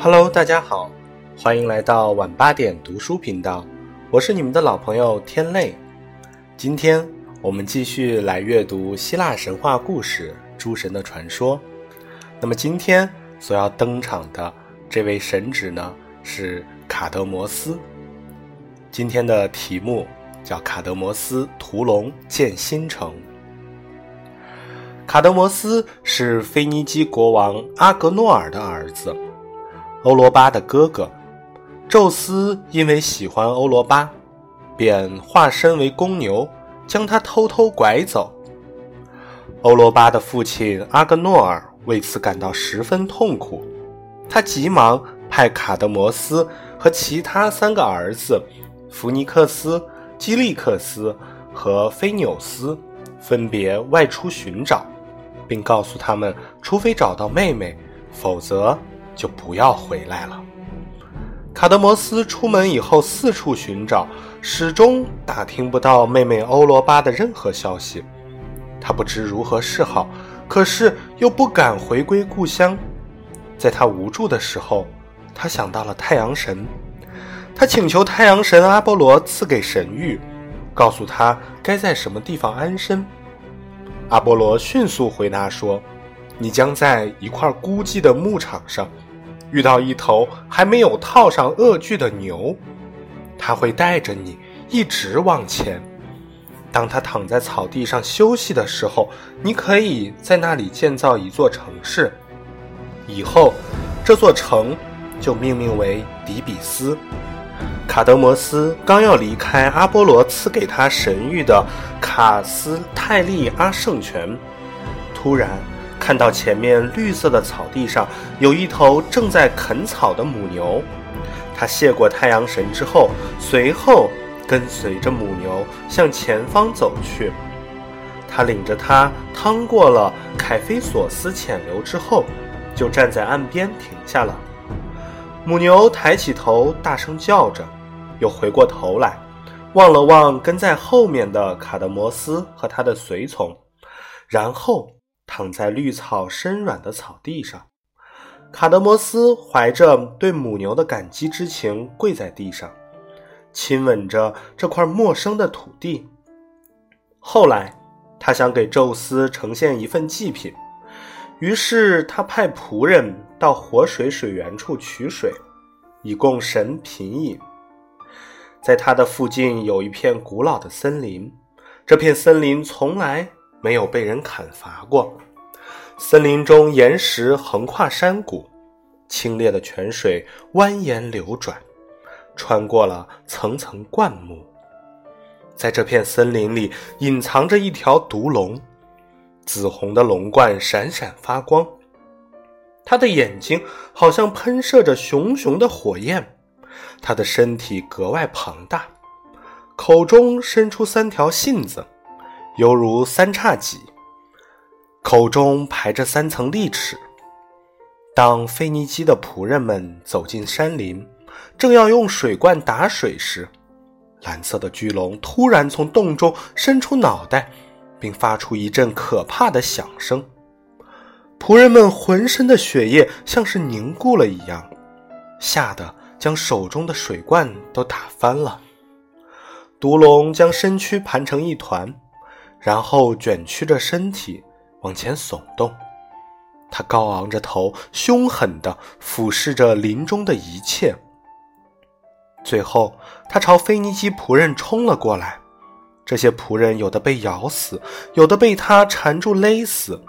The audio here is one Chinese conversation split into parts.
Hello，大家好，欢迎来到晚八点读书频道，我是你们的老朋友天泪。今天我们继续来阅读希腊神话故事《诸神的传说》。那么今天所要登场的这位神祇呢，是卡德摩斯。今天的题目叫卡德摩斯屠龙建新城。卡德摩斯是腓尼基国王阿格诺尔的儿子，欧罗巴的哥哥。宙斯因为喜欢欧罗巴，便化身为公牛，将他偷偷拐走。欧罗巴的父亲阿格诺尔为此感到十分痛苦，他急忙派卡德摩斯和其他三个儿子弗尼克斯、基利克斯和菲纽斯分别外出寻找。并告诉他们，除非找到妹妹，否则就不要回来了。卡德摩斯出门以后四处寻找，始终打听不到妹妹欧罗巴的任何消息。他不知如何是好，可是又不敢回归故乡。在他无助的时候，他想到了太阳神，他请求太阳神阿波罗赐给神谕，告诉他该在什么地方安身。阿波罗迅速回答说：“你将在一块孤寂的牧场上遇到一头还没有套上恶具的牛，他会带着你一直往前。当他躺在草地上休息的时候，你可以在那里建造一座城市。以后，这座城就命名为迪比斯。”卡德摩斯刚要离开阿波罗赐给他神谕的卡斯泰利阿圣泉，突然看到前面绿色的草地上有一头正在啃草的母牛。他谢过太阳神之后，随后跟随着母牛向前方走去。他领着它趟过了凯菲索斯浅流之后，就站在岸边停下了。母牛抬起头，大声叫着。又回过头来，望了望跟在后面的卡德摩斯和他的随从，然后躺在绿草深软的草地上。卡德摩斯怀着对母牛的感激之情，跪在地上，亲吻着这块陌生的土地。后来，他想给宙斯呈现一份祭品，于是他派仆人到活水水源处取水，以供神品饮。在他的附近有一片古老的森林，这片森林从来没有被人砍伐过。森林中岩石横跨山谷，清冽的泉水蜿蜒流转，穿过了层层灌木。在这片森林里，隐藏着一条毒龙，紫红的龙冠闪闪发光，它的眼睛好像喷射着熊熊的火焰。它的身体格外庞大，口中伸出三条信子，犹如三叉戟，口中排着三层利齿。当腓尼基的仆人们走进山林，正要用水罐打水时，蓝色的巨龙突然从洞中伸出脑袋，并发出一阵可怕的响声。仆人们浑身的血液像是凝固了一样，吓得。将手中的水罐都打翻了。毒龙将身躯盘成一团，然后卷曲着身体往前耸动。他高昂着头，凶狠地俯视着林中的一切。最后，他朝腓尼基仆人冲了过来。这些仆人有的被咬死，有的被他缠住勒死，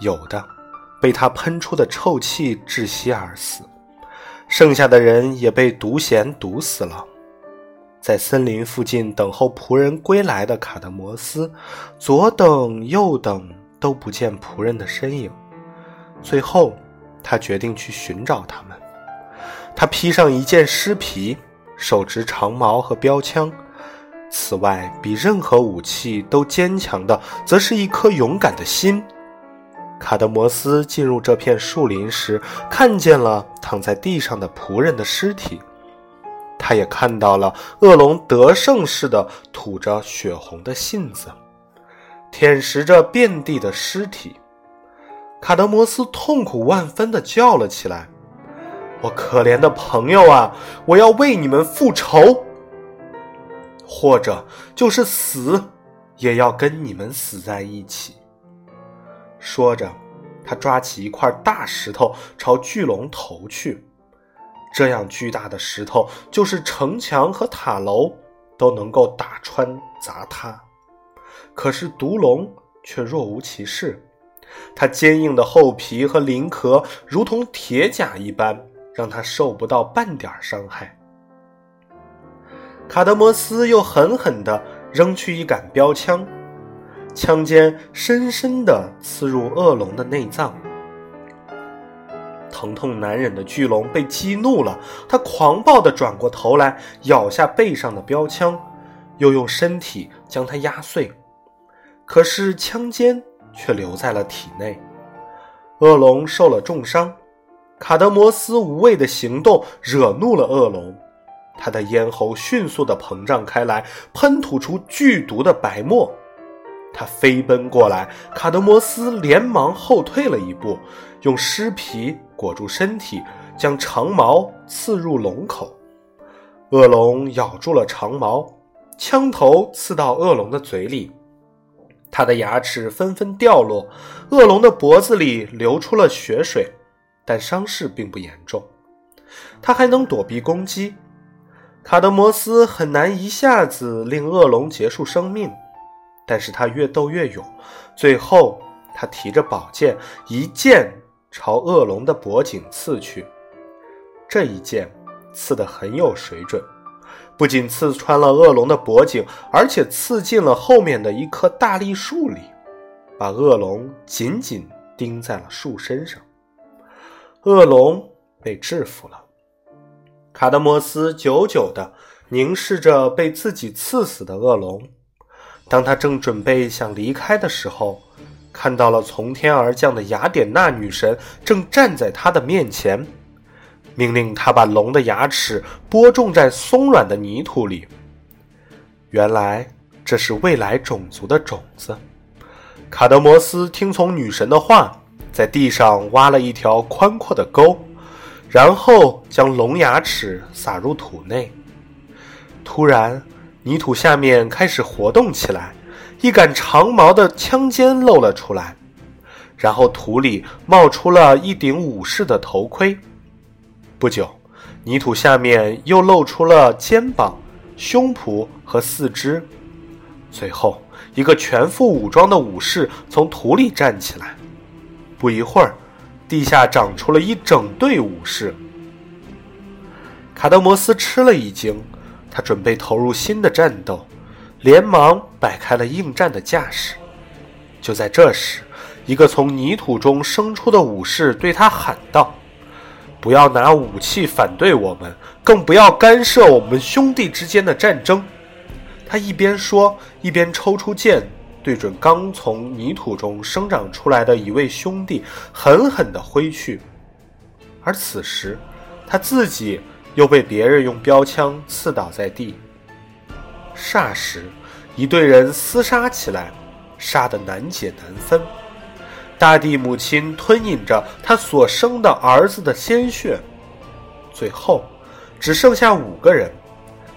有的被他喷出的臭气窒息而死。剩下的人也被毒涎毒死了。在森林附近等候仆人归来的卡德摩斯，左等右等都不见仆人的身影。最后，他决定去寻找他们。他披上一件尸皮，手执长矛和标枪。此外，比任何武器都坚强的，则是一颗勇敢的心。卡德摩斯进入这片树林时，看见了躺在地上的仆人的尸体，他也看到了恶龙得胜似的吐着血红的信子，舔食着遍地的尸体。卡德摩斯痛苦万分地叫了起来：“我可怜的朋友啊，我要为你们复仇，或者就是死，也要跟你们死在一起。”说着，他抓起一块大石头朝巨龙投去。这样巨大的石头，就是城墙和塔楼都能够打穿砸塌。可是毒龙却若无其事，它坚硬的厚皮和鳞壳如同铁甲一般，让它受不到半点伤害。卡德摩斯又狠狠地扔去一杆标枪，枪尖深深地刺入恶龙的内脏。疼痛难忍的巨龙被激怒了，它狂暴地转过头来，咬下背上的标枪，又用身体将它压碎。可是枪尖却留在了体内，恶龙受了重伤。卡德摩斯无畏的行动惹怒了恶龙，他的咽喉迅速地膨胀开来，喷吐出剧毒的白沫。他飞奔过来，卡德摩斯连忙后退了一步，用尸皮裹住身体，将长矛刺入龙口。恶龙咬住了长矛，枪头刺到恶龙的嘴里。他的牙齿纷纷掉落，恶龙的脖子里流出了血水，但伤势并不严重。他还能躲避攻击。卡德摩斯很难一下子令恶龙结束生命，但是他越斗越勇，最后他提着宝剑，一剑朝恶龙的脖颈刺去。这一剑刺得很有水准。不仅刺穿了恶龙的脖颈，而且刺进了后面的一棵大栗树里，把恶龙紧紧钉在了树身上。恶龙被制服了。卡德摩斯久久地凝视着被自己刺死的恶龙。当他正准备想离开的时候，看到了从天而降的雅典娜女神正站在他的面前。命令他把龙的牙齿播种在松软的泥土里。原来这是未来种族的种子。卡德摩斯听从女神的话，在地上挖了一条宽阔的沟，然后将龙牙齿撒入土内。突然，泥土下面开始活动起来，一杆长矛的枪尖露了出来，然后土里冒出了一顶武士的头盔。不久，泥土下面又露出了肩膀、胸脯和四肢。最后，一个全副武装的武士从土里站起来。不一会儿，地下长出了一整队武士。卡德摩斯吃了一惊，他准备投入新的战斗，连忙摆开了应战的架势。就在这时，一个从泥土中生出的武士对他喊道。不要拿武器反对我们，更不要干涉我们兄弟之间的战争。他一边说，一边抽出剑，对准刚从泥土中生长出来的一位兄弟，狠狠地挥去。而此时，他自己又被别人用标枪刺倒在地。霎时，一队人厮杀起来，杀得难解难分。大地母亲吞饮着她所生的儿子的鲜血，最后只剩下五个人，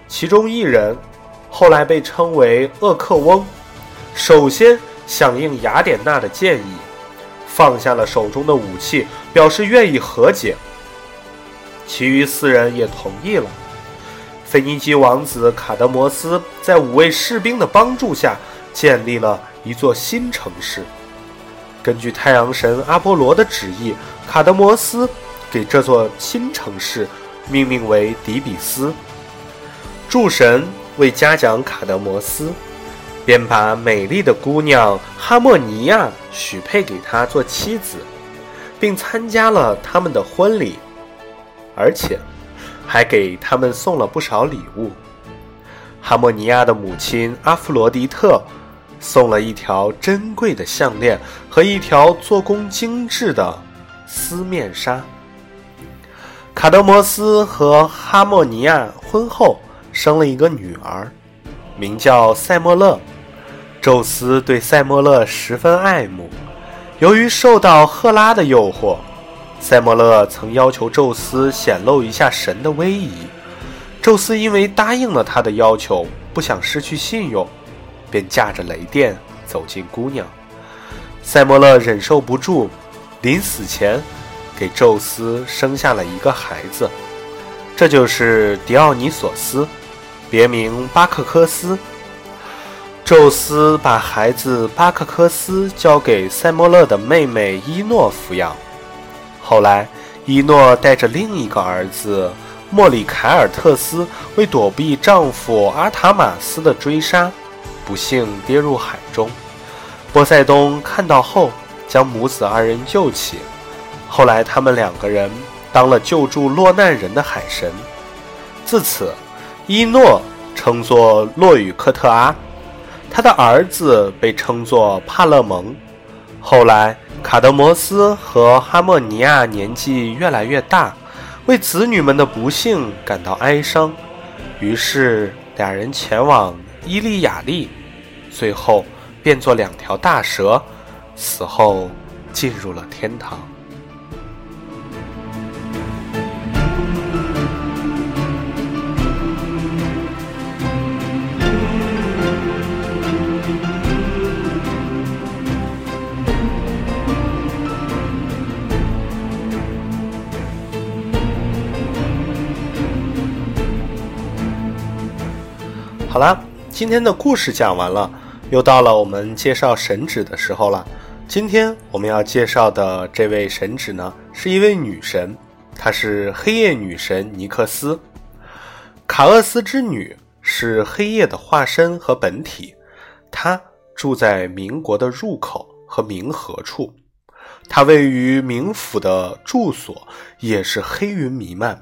其中一人后来被称为厄克翁，首先响应雅典娜的建议，放下了手中的武器，表示愿意和解。其余四人也同意了。腓尼基王子卡德摩斯在五位士兵的帮助下，建立了一座新城市。根据太阳神阿波罗的旨意，卡德摩斯给这座新城市命名为底比斯。诸神为嘉奖卡德摩斯，便把美丽的姑娘哈莫尼亚许配给他做妻子，并参加了他们的婚礼，而且还给他们送了不少礼物。哈莫尼亚的母亲阿弗罗狄特。送了一条珍贵的项链和一条做工精致的丝面纱。卡德摩斯和哈莫尼亚婚后生了一个女儿，名叫塞莫勒。宙斯对塞莫勒十分爱慕，由于受到赫拉的诱惑，塞莫勒曾要求宙斯显露一下神的威仪，宙斯因为答应了他的要求，不想失去信用，便驾着雷电走进姑娘。塞莫勒忍受不住，临死前给宙斯生下了一个孩子，这就是狄奥尼索斯，别名巴克科斯。宙斯把孩子巴克科斯交给塞莫勒的妹妹伊诺抚养。后来，伊诺带着另一个儿子莫里凯尔特斯，为躲避丈夫阿塔马斯的追杀，不幸跌入海中。波塞冬看到后，将母子二人救起。后来，他们两个人当了救助落难人的海神。自此，伊诺称作洛与克特阿。他的儿子被称作帕勒蒙。后来，卡德摩斯和哈莫尼亚年纪越来越大，为子女们的不幸感到哀伤，于是俩人前往伊利亚利，最后变作两条大蛇，死后进入了天堂。好了，今天的故事讲完了，又到了我们介绍神祇的时候了。今天我们要介绍的这位神祇呢，是一位女神，她是黑夜女神尼克斯。卡厄斯之女是黑夜的化身和本体，她住在冥国的入口和冥河处，她位于冥府的住所也是黑云弥漫。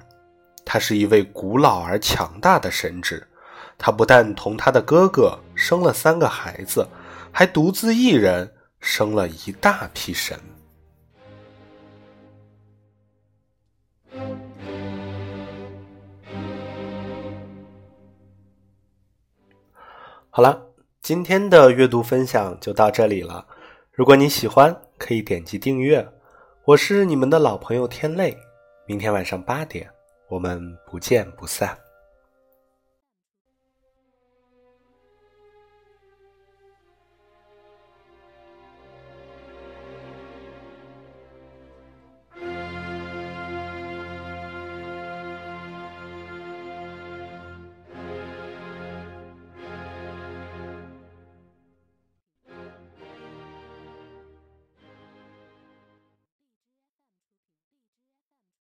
她是一位古老而强大的神职。他不但同他的哥哥生了三个孩子，还独自一人生了一大批神。好了，今天的阅读分享就到这里了。如果你喜欢，可以点击订阅。我是你们的老朋友天泪，明天晚上八点，我们不见不散。